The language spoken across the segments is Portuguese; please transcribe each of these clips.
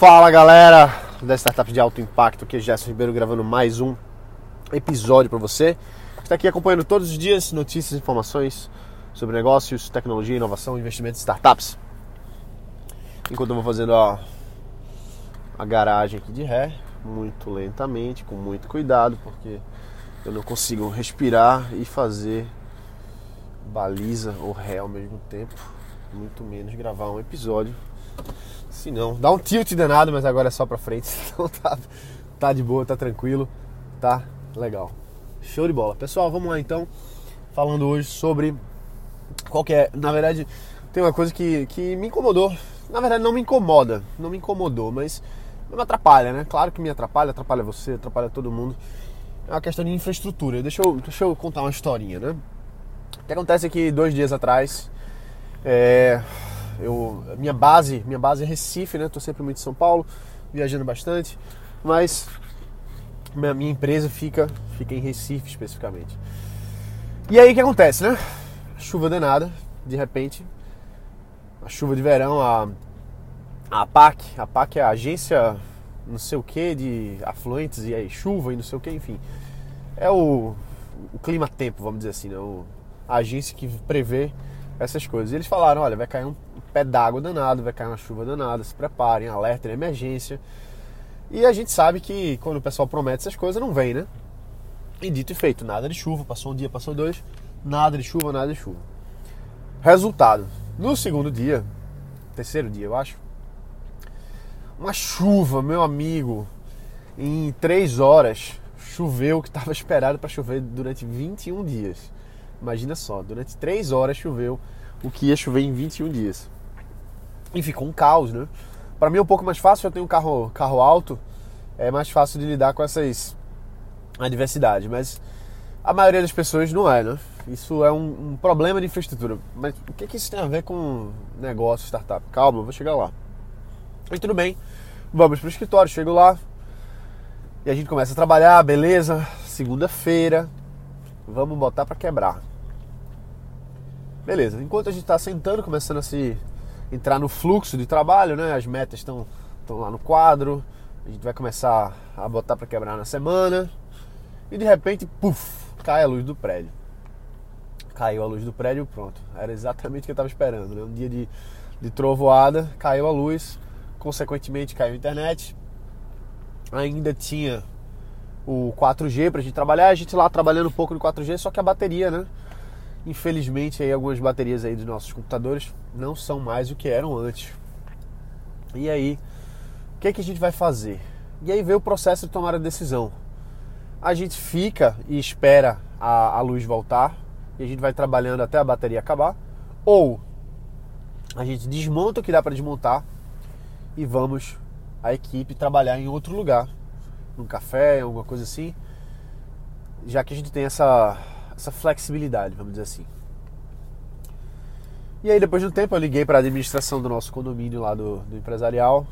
Fala galera da Startup de Alto Impacto, aqui é Gerson Ribeiro gravando mais um episódio para você. Está aqui acompanhando todos os dias notícias e informações sobre negócios, tecnologia, inovação, investimentos e startups. Enquanto eu vou fazendo a, a garagem aqui de ré, muito lentamente, com muito cuidado, porque eu não consigo respirar e fazer baliza ou ré ao mesmo tempo, muito menos gravar um episódio se não, dá um tilt danado, mas agora é só pra frente. Então tá, tá de boa, tá tranquilo, tá legal. Show de bola. Pessoal, vamos lá então. Falando hoje sobre qual que é. Na verdade, tem uma coisa que, que me incomodou. Na verdade, não me incomoda, não me incomodou, mas me atrapalha, né? Claro que me atrapalha, atrapalha você, atrapalha todo mundo. É uma questão de infraestrutura. Deixa eu, deixa eu contar uma historinha, né? O que acontece é dois dias atrás. É, eu, minha base, minha base é Recife, né? Tô sempre muito em São Paulo, viajando bastante, mas minha, minha empresa fica, fica em Recife especificamente. E aí o que acontece, né? Chuva danada, de repente, a chuva de verão, a, a APAC, a APAC é a agência não sei o que de afluentes e aí chuva e não sei o que, enfim. É o, o clima-tempo, vamos dizer assim, né? O, a agência que prevê essas coisas. E eles falaram, olha, vai cair um pé d'água danado, vai cair uma chuva danada, se preparem, alerta emergência. E a gente sabe que quando o pessoal promete essas coisas, não vem, né? E dito e feito, nada de chuva, passou um dia, passou dois, nada de chuva, nada de chuva. Resultado, no segundo dia, terceiro dia eu acho, uma chuva, meu amigo, em três horas, choveu o que estava esperado para chover durante 21 dias. Imagina só, durante três horas choveu o que ia chover em 21 dias. E ficou um caos, né? Para mim é um pouco mais fácil, eu tenho um carro, carro alto, é mais fácil de lidar com essas adversidades, mas a maioria das pessoas não é, né? Isso é um, um problema de infraestrutura. Mas o que, que isso tem a ver com negócio, startup? Calma, eu vou chegar lá. E tudo bem, vamos para o escritório, chego lá e a gente começa a trabalhar, beleza? Segunda-feira, vamos botar para quebrar. Beleza, enquanto a gente está sentando, começando a se entrar no fluxo de trabalho, né? As metas estão lá no quadro, a gente vai começar a botar para quebrar na semana e de repente, puf, cai a luz do prédio. Caiu a luz do prédio, pronto. Era exatamente o que eu estava esperando, né? Um dia de, de trovoada, caiu a luz, consequentemente caiu a internet. Ainda tinha o 4G para gente trabalhar, a gente lá trabalhando um pouco no 4G, só que a bateria, né? Infelizmente, aí, algumas baterias aí dos nossos computadores não são mais o que eram antes. E aí, o que, é que a gente vai fazer? E aí veio o processo de tomar a decisão. A gente fica e espera a, a luz voltar e a gente vai trabalhando até a bateria acabar, ou a gente desmonta o que dá para desmontar e vamos a equipe trabalhar em outro lugar, num café, alguma coisa assim, já que a gente tem essa essa flexibilidade, vamos dizer assim. E aí depois de um tempo eu liguei para a administração do nosso condomínio lá do, do, empresarial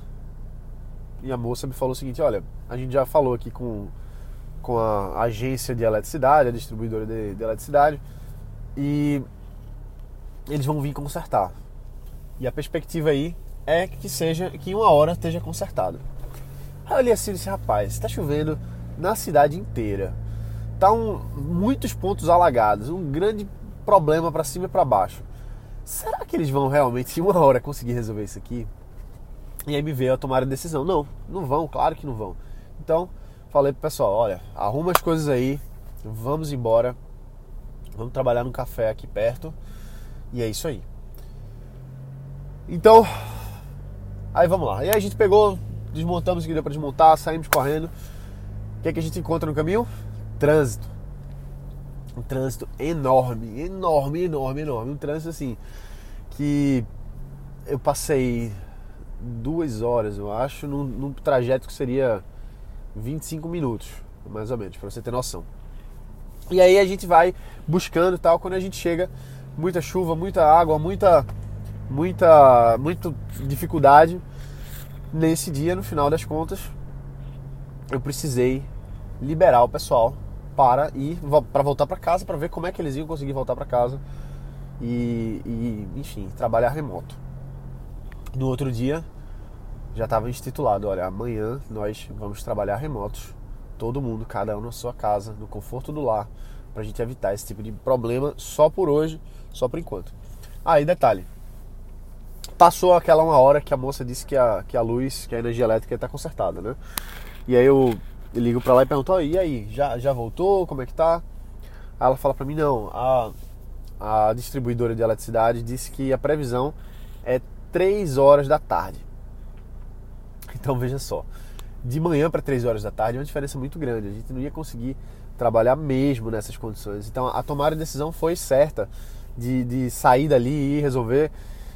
e a moça me falou o seguinte, olha, a gente já falou aqui com, com a agência de eletricidade, a distribuidora de, de eletricidade e eles vão vir consertar. E a perspectiva aí é que seja que em uma hora esteja consertado. Aí eu olhei assim disse, rapaz, está chovendo na cidade inteira estão muitos pontos alagados, um grande problema para cima e para baixo. Será que eles vão realmente em uma hora conseguir resolver isso aqui? E aí me veio a tomar a decisão. Não, não vão, claro que não vão. Então, falei pro pessoal, olha, arruma as coisas aí, vamos embora, vamos trabalhar num café aqui perto, e é isso aí. Então, aí vamos lá. E aí a gente pegou, desmontamos o que deu para desmontar, saímos correndo. O que, é que a gente encontra no caminho? Trânsito. Um trânsito enorme, enorme, enorme, enorme. Um trânsito assim que eu passei duas horas, eu acho, num, num trajeto que seria 25 minutos, mais ou menos, para você ter noção. E aí a gente vai buscando tal, quando a gente chega, muita chuva, muita água, muita muita muita dificuldade. Nesse dia, no final das contas, eu precisei liberar o pessoal para ir para voltar para casa para ver como é que eles iam conseguir voltar para casa e, e, enfim trabalhar remoto. No outro dia já estava institulado, olha, amanhã nós vamos trabalhar remotos, todo mundo, cada um na sua casa, no conforto do lar, para a gente evitar esse tipo de problema só por hoje, só por enquanto. Aí, detalhe, passou aquela uma hora que a moça disse que a, que a luz, que a energia elétrica está consertada, né? E aí eu ligo para lá e pergunto, oh, e aí, já, já voltou? Como é que tá? Aí ela fala para mim, não, a, a distribuidora de eletricidade disse que a previsão é 3 horas da tarde. Então veja só, de manhã para 3 horas da tarde é uma diferença muito grande. A gente não ia conseguir trabalhar mesmo nessas condições. Então a tomada de decisão foi certa de, de sair dali e resolver.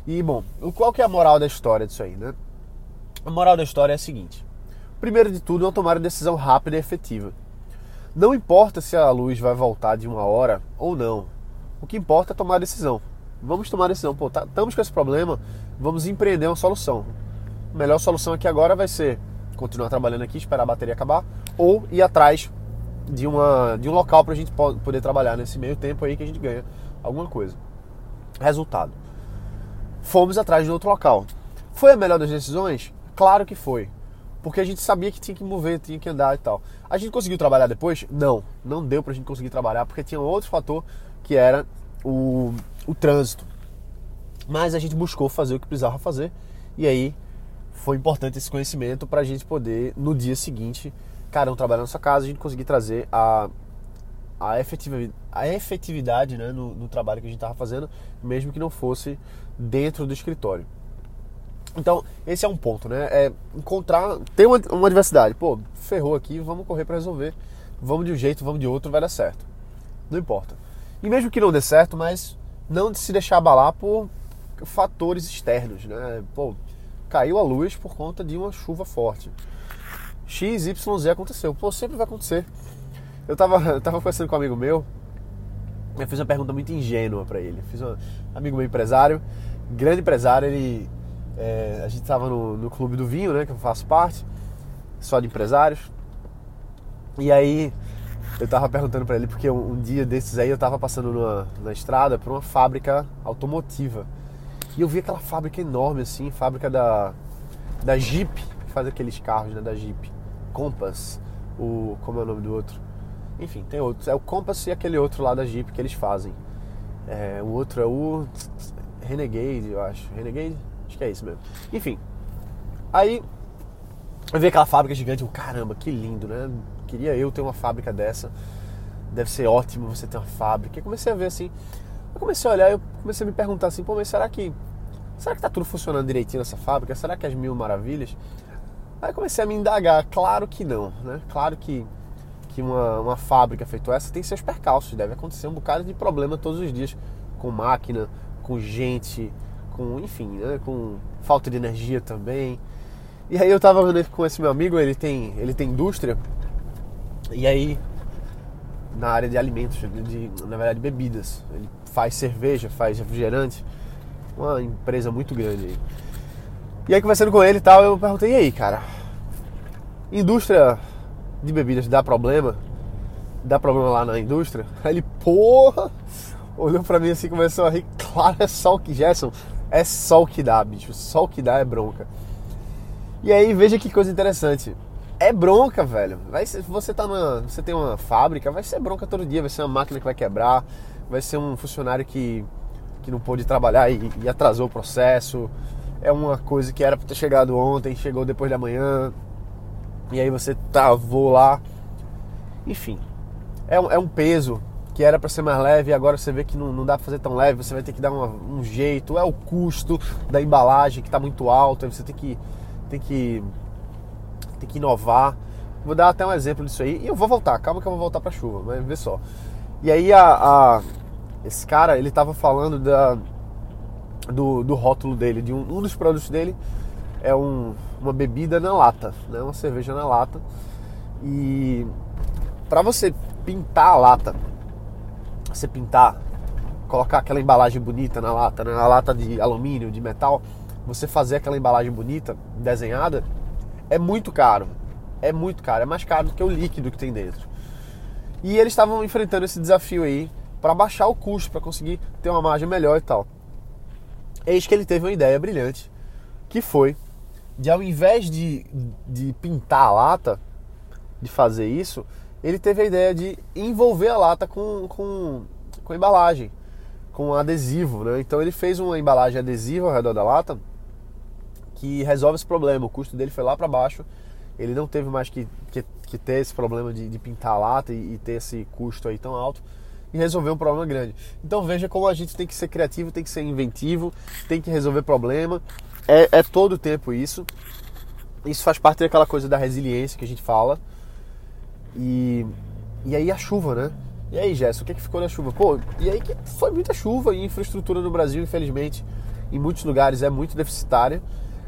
E bom, qual que é a moral da história disso aí, né? A moral da história é a seguinte: primeiro de tudo, é tomar uma decisão rápida e efetiva. Não importa se a luz vai voltar de uma hora ou não. O que importa é tomar a decisão. Vamos tomar a decisão. Pô, tá, estamos com esse problema, vamos empreender uma solução. A melhor solução aqui agora vai ser continuar trabalhando aqui, esperar a bateria acabar, ou ir atrás de, uma, de um local para a gente poder trabalhar nesse meio tempo aí que a gente ganha alguma coisa. Resultado. Fomos atrás de outro local. Foi a melhor das decisões? Claro que foi. Porque a gente sabia que tinha que mover, tinha que andar e tal. A gente conseguiu trabalhar depois? Não, não deu pra gente conseguir trabalhar porque tinha outro fator que era o, o trânsito. Mas a gente buscou fazer o que precisava fazer e aí foi importante esse conhecimento para a gente poder, no dia seguinte, cada um trabalhar na sua casa, a gente conseguir trazer a, a efetividade, a efetividade né, no, no trabalho que a gente estava fazendo, mesmo que não fosse dentro do escritório. Então, esse é um ponto, né? É encontrar, ter uma, uma diversidade. Pô, ferrou aqui, vamos correr para resolver. Vamos de um jeito, vamos de outro, vai dar certo. Não importa. E mesmo que não dê certo, mas não se deixar abalar por fatores externos, né? Pô, caiu a luz por conta de uma chuva forte. X, Y, Z aconteceu. Pô, sempre vai acontecer. Eu tava, eu tava conversando com um amigo meu, eu fiz uma pergunta muito ingênua para ele. fiz um amigo meu empresário, grande empresário, ele é, a gente estava no, no, clube do vinho, né, que eu faço parte, só de empresários. E aí eu tava perguntando para ele porque um, um, dia desses aí eu tava passando numa, na estrada por uma fábrica automotiva. E eu vi aquela fábrica enorme assim, fábrica da da Jeep, que faz aqueles carros, né, da Jeep. Compass, o como é o nome do outro? Enfim, tem outros. É o Compass e aquele outro lá da Jeep que eles fazem. É, o outro é o Renegade, eu acho. Renegade? Que é isso mesmo. Enfim. Aí eu vi aquela fábrica gigante, eu, caramba, que lindo, né? Queria eu ter uma fábrica dessa. Deve ser ótimo você ter uma fábrica. E comecei a ver assim. Eu comecei a olhar, eu comecei a me perguntar assim, pô, mas será que. Será que tá tudo funcionando direitinho nessa fábrica? Será que as mil maravilhas? Aí comecei a me indagar, claro que não, né? Claro que, que uma, uma fábrica feito essa tem seus percalços, deve acontecer um bocado de problema todos os dias com máquina, com gente, com, enfim, né, com falta de energia também. E aí eu tava com esse meu amigo, ele tem, ele tem indústria, e aí na área de alimentos, de, na verdade bebidas. Ele faz cerveja, faz refrigerante, uma empresa muito grande aí. E aí conversando com ele e tal, eu perguntei, e aí, cara, indústria de bebidas dá problema? Dá problema lá na indústria? Aí ele, porra, olhou pra mim assim, começou a rir, claro, é só o que, Gerson, é só o que dá, bicho. Só o que dá é bronca. E aí, veja que coisa interessante. É bronca, velho. Vai ser, você tá numa, você tem uma fábrica, vai ser bronca todo dia, vai ser uma máquina que vai quebrar, vai ser um funcionário que, que não pôde trabalhar e, e atrasou o processo. É uma coisa que era para ter chegado ontem, chegou depois da manhã. E aí você travou lá. Enfim, é um, é um peso que era para ser mais leve agora você vê que não, não dá para fazer tão leve, você vai ter que dar uma, um jeito, é o custo da embalagem que está muito alto, aí você tem que, tem que tem que inovar. Vou dar até um exemplo disso aí e eu vou voltar, calma que eu vou voltar para chuva, mas vê só. E aí a, a esse cara, ele tava falando da, do, do rótulo dele, de um, um dos produtos dele é um, uma bebida na lata, né? uma cerveja na lata. E para você pintar a lata você pintar, colocar aquela embalagem bonita na lata, né? na lata de alumínio, de metal, você fazer aquela embalagem bonita, desenhada, é muito caro. É muito caro, é mais caro do que o líquido que tem dentro. E eles estavam enfrentando esse desafio aí para baixar o custo, para conseguir ter uma margem melhor e tal. Eis que ele teve uma ideia brilhante, que foi de ao invés de, de pintar a lata, de fazer isso, ele teve a ideia de envolver a lata com, com, com embalagem, com adesivo. Né? Então ele fez uma embalagem adesiva ao redor da lata que resolve esse problema. O custo dele foi lá para baixo. Ele não teve mais que, que, que ter esse problema de, de pintar a lata e, e, ter esse custo aí tão alto e resolver um problema grande. Então veja como a gente tem que ser criativo, tem que ser inventivo, tem que resolver problema. É, é todo o tempo isso. Isso faz parte daquela coisa da resiliência que a gente fala. E, e aí a chuva, né? E aí, Jéssica, o que, é que ficou na chuva? Pô, e aí que foi muita chuva e infraestrutura no Brasil, infelizmente, em muitos lugares é muito deficitária.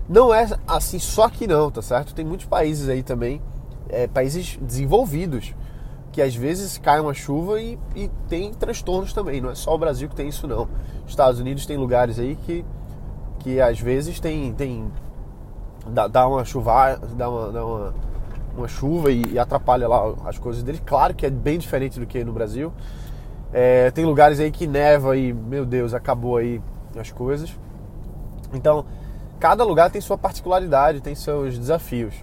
Não é assim só que não, tá certo? Tem muitos países aí também, é, países desenvolvidos, que às vezes cai uma chuva e, e tem transtornos também. Não é só o Brasil que tem isso, não. Estados Unidos tem lugares aí que, que às vezes tem, tem dá, dá uma chuva, dá uma, dá uma uma chuva e, e, atrapalha lá as coisas dele. Claro que é bem diferente do que no Brasil. É, tem lugares aí que neva e, meu Deus, acabou aí as coisas. Então, cada lugar tem sua particularidade, tem seus desafios.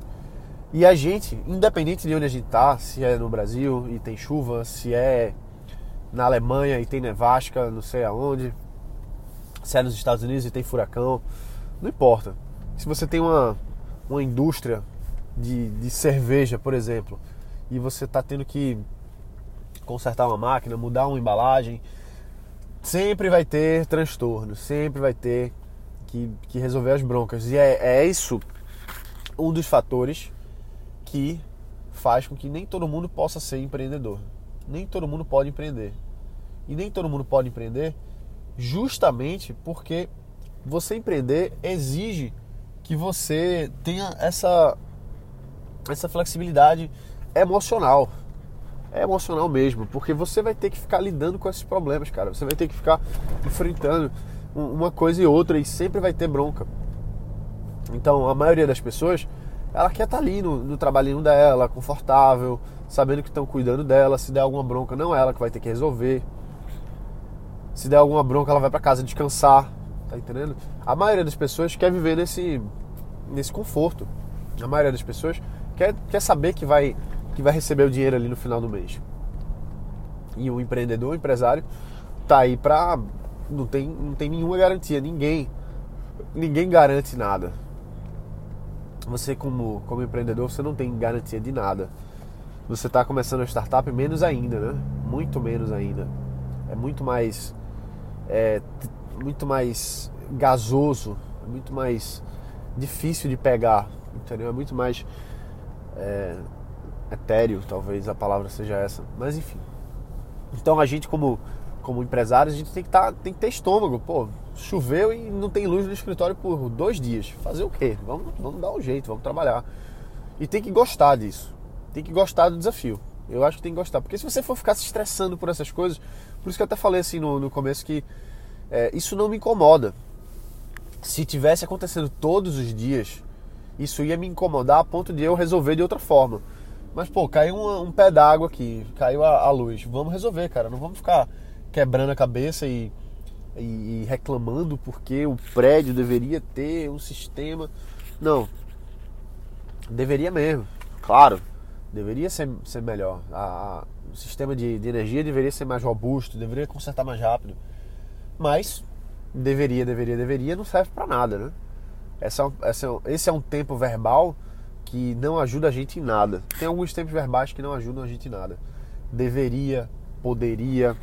E a gente, independente de onde a gente tá, se é no Brasil e tem chuva, se é na Alemanha e tem nevasca, não sei aonde, se é nos Estados Unidos e tem furacão, não importa. Se você tem uma, uma indústria de, de cerveja, por exemplo, e você está tendo que consertar uma máquina, mudar uma embalagem, sempre vai ter transtorno, sempre vai ter que, que resolver as broncas. E é, é isso um dos fatores que faz com que nem todo mundo possa ser empreendedor. Nem todo mundo pode empreender. E nem todo mundo pode empreender justamente porque você empreender exige que você tenha essa essa flexibilidade emocional. É emocional mesmo, porque você vai ter que ficar lidando com esses problemas, cara. Você vai ter que ficar enfrentando uma coisa e outra e sempre vai ter bronca. Então, a maioria das pessoas, ela quer estar tá ali no, no trabalhinho dela, confortável, sabendo que estão cuidando dela. Se der alguma bronca, não é ela que vai ter que resolver. Se der alguma bronca, ela vai para casa descansar. Tá entendendo? A maioria das pessoas quer viver nesse, nesse conforto. A maioria das pessoas quer, quer saber que vai, que vai receber o dinheiro ali no final do mês. E o empreendedor, o empresário, tá aí pra. Não tem, não tem nenhuma garantia, ninguém. Ninguém garante nada. Você, como, como empreendedor, você não tem garantia de nada. Você está começando a startup, menos ainda, né? Muito menos ainda. É muito mais. É, muito mais gasoso, é muito mais difícil de pegar, entendeu? É muito mais é, etéreo, talvez a palavra seja essa. Mas enfim. Então a gente como como empresário, a gente tem que, tá, tem que ter estômago. Pô, choveu e não tem luz no escritório por dois dias. Fazer o quê? Vamos, vamos dar um jeito, vamos trabalhar. E tem que gostar disso. Tem que gostar do desafio. Eu acho que tem que gostar. Porque se você for ficar se estressando por essas coisas, por isso que eu até falei assim no, no começo que é, isso não me incomoda. Se tivesse acontecendo todos os dias, isso ia me incomodar a ponto de eu resolver de outra forma. Mas, pô, caiu um, um pé d'água aqui, caiu a, a, luz. Vamos resolver, cara. Não vamos ficar quebrando a cabeça e, e, e reclamando porque o prédio deveria ter um sistema. Não. Deveria mesmo. Claro, deveria ser, ser melhor. A, a, o sistema de, de energia deveria ser mais robusto, deveria consertar mais rápido. Mas deveria, deveria, deveria não serve para nada, né? Essa, essa, esse é um tempo verbal que não ajuda a gente em nada. Tem alguns tempos verbais que não ajudam a gente em nada. Deveria, poderia.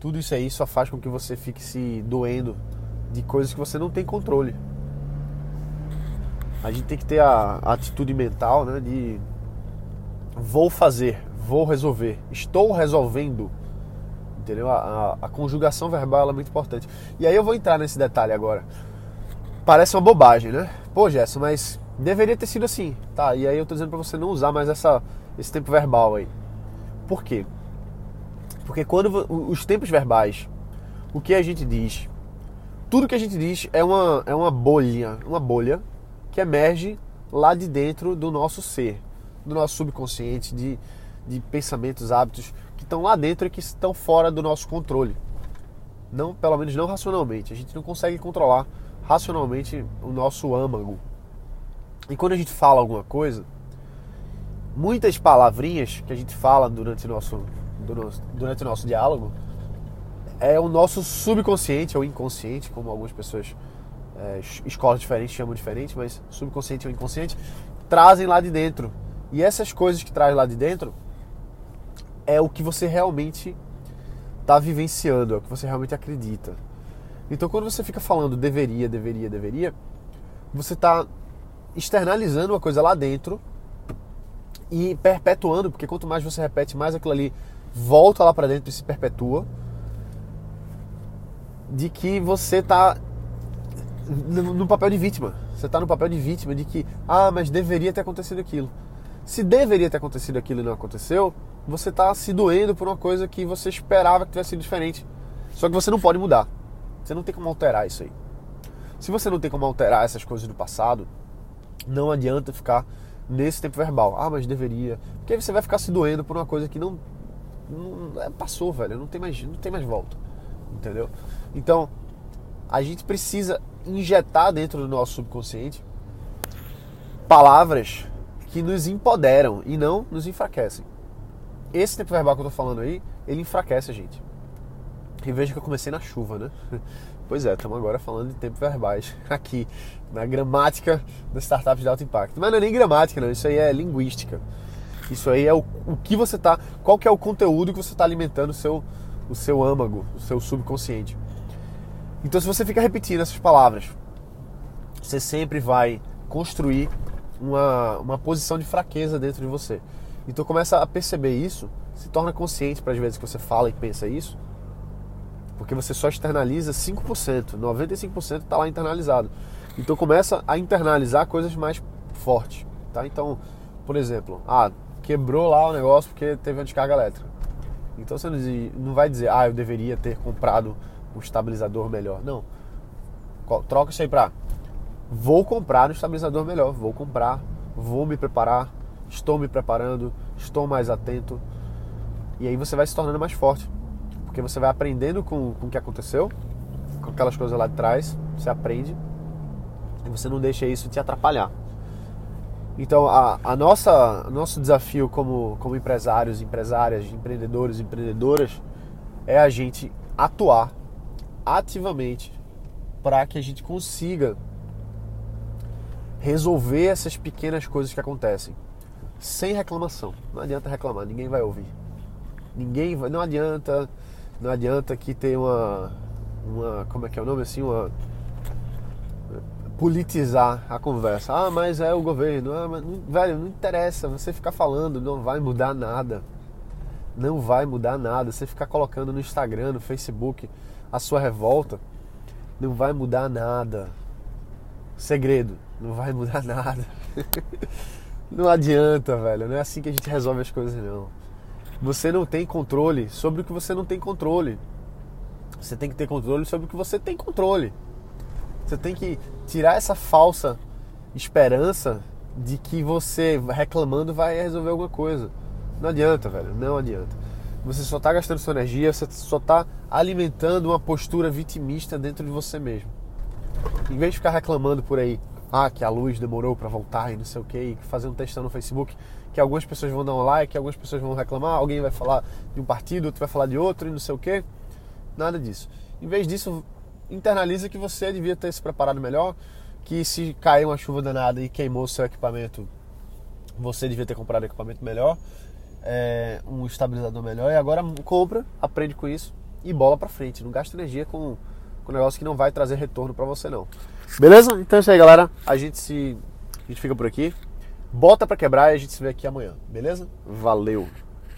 Tudo isso aí só faz com que você fique se doendo de coisas que você não tem controle. A gente tem que ter a, a atitude mental né, de vou fazer, vou resolver, estou resolvendo. Entendeu? A, a, a conjugação verbal é muito importante. E aí eu vou entrar nesse detalhe agora parece uma bobagem, né? Pô, Gerson, mas deveria ter sido assim. Tá, e aí eu tô dizendo pra você não usar mais essa, esse tempo verbal aí. Por quê? Porque quando os tempos verbais, o que a gente diz, tudo que a gente diz é uma, é uma bolha, uma bolha que emerge lá de dentro do nosso ser, do nosso subconsciente, de, de pensamentos, hábitos que estão lá dentro e que estão fora do nosso controle. Não, pelo menos não racionalmente. A gente não consegue controlar racionalmente o nosso âmago. E quando a gente fala alguma coisa, muitas palavrinhas que a gente fala durante o nosso, durante o nosso diálogo é o nosso subconsciente ou inconsciente, como algumas pessoas é, escolas diferentes chamam diferente, mas subconsciente ou inconsciente trazem lá de dentro. E essas coisas que traz lá de dentro é o que você realmente está vivenciando, é o que você realmente acredita. Então, quando você fica falando deveria, deveria, deveria, você está externalizando uma coisa lá dentro e perpetuando, porque quanto mais você repete, mais aquilo ali volta lá para dentro e se perpetua. De que você está no papel de vítima. Você está no papel de vítima de que, ah, mas deveria ter acontecido aquilo. Se deveria ter acontecido aquilo e não aconteceu, você está se doendo por uma coisa que você esperava que tivesse sido diferente. Só que você não pode mudar. Você não tem como alterar isso aí. Se você não tem como alterar essas coisas do passado, não adianta ficar nesse tempo verbal. Ah, mas deveria. Porque aí você vai ficar se doendo por uma coisa que não, não é, passou, velho. Não tem mais, não tem mais volta. Entendeu? Então, a gente precisa injetar dentro do nosso subconsciente palavras que nos empoderam e não nos enfraquecem. Esse tempo verbal que eu tô falando aí, ele enfraquece a gente. E veja que eu comecei na chuva, né? Pois é, estamos agora falando de tempos verbais aqui, na gramática das startups de alto impacto. Mas não é nem gramática, não, isso aí é linguística. Isso aí é o, o que você está, qual que é o conteúdo que você está alimentando o seu, o seu âmago, o seu subconsciente. Então, se você fica repetindo essas palavras, você sempre vai construir uma, uma posição de fraqueza dentro de você. Então, começa a perceber isso, se torna consciente para as vezes que você fala e pensa isso porque você só externaliza 5%, 95% está lá internalizado. Então começa a internalizar coisas mais fortes, tá? Então, por exemplo, ah, quebrou lá o negócio porque teve uma descarga elétrica. Então você não vai dizer, ah, eu deveria ter comprado um estabilizador melhor. Não. Troca isso aí pra vou comprar um estabilizador melhor, vou comprar, vou me preparar, estou me preparando, estou mais atento. E aí você vai se tornando mais forte porque você vai aprendendo com, com o que aconteceu, com aquelas coisas lá de trás, você aprende e você não deixa isso te atrapalhar. Então, a, a nossa nosso desafio como, como empresários, empresárias, empreendedores, empreendedoras é a gente atuar ativamente para que a gente consiga resolver essas pequenas coisas que acontecem sem reclamação. Não adianta reclamar, ninguém vai ouvir. Ninguém vai, não adianta não adianta que tenha uma, uma. Como é que é o nome assim? Uma. Politizar a conversa. Ah, mas é o governo. Ah, mas, velho, não interessa. Você ficar falando não vai mudar nada. Não vai mudar nada. Você ficar colocando no Instagram, no Facebook a sua revolta, não vai mudar nada. Segredo, não vai mudar nada. não adianta, velho. Não é assim que a gente resolve as coisas, não. Você não tem controle sobre o que você não tem controle. Você tem que ter controle sobre o que você tem controle. Você tem que tirar essa falsa esperança de que você reclamando vai resolver alguma coisa. Não adianta, velho. Não adianta. Você só está gastando sua energia, você só está alimentando uma postura vitimista dentro de você mesmo. Em vez de ficar reclamando por aí, ah, que a luz demorou para voltar e não sei o que, e um textão no Facebook, que algumas pessoas vão dar um like, que algumas pessoas vão reclamar, alguém vai falar de um partido, outro vai falar de outro e não sei o que. Nada disso. Em vez disso, internaliza que você devia ter se preparado melhor, que se caiu uma chuva danada e queimou seu equipamento, você devia ter comprado equipamento melhor, é, um estabilizador melhor, e agora compra, aprende com isso e bola para frente. Não gasta energia com, com um negócio que não vai trazer retorno para você não. Beleza? Então é isso aí, galera. A gente se a gente fica por aqui. Bota para quebrar e a gente se vê aqui amanhã, beleza? Valeu!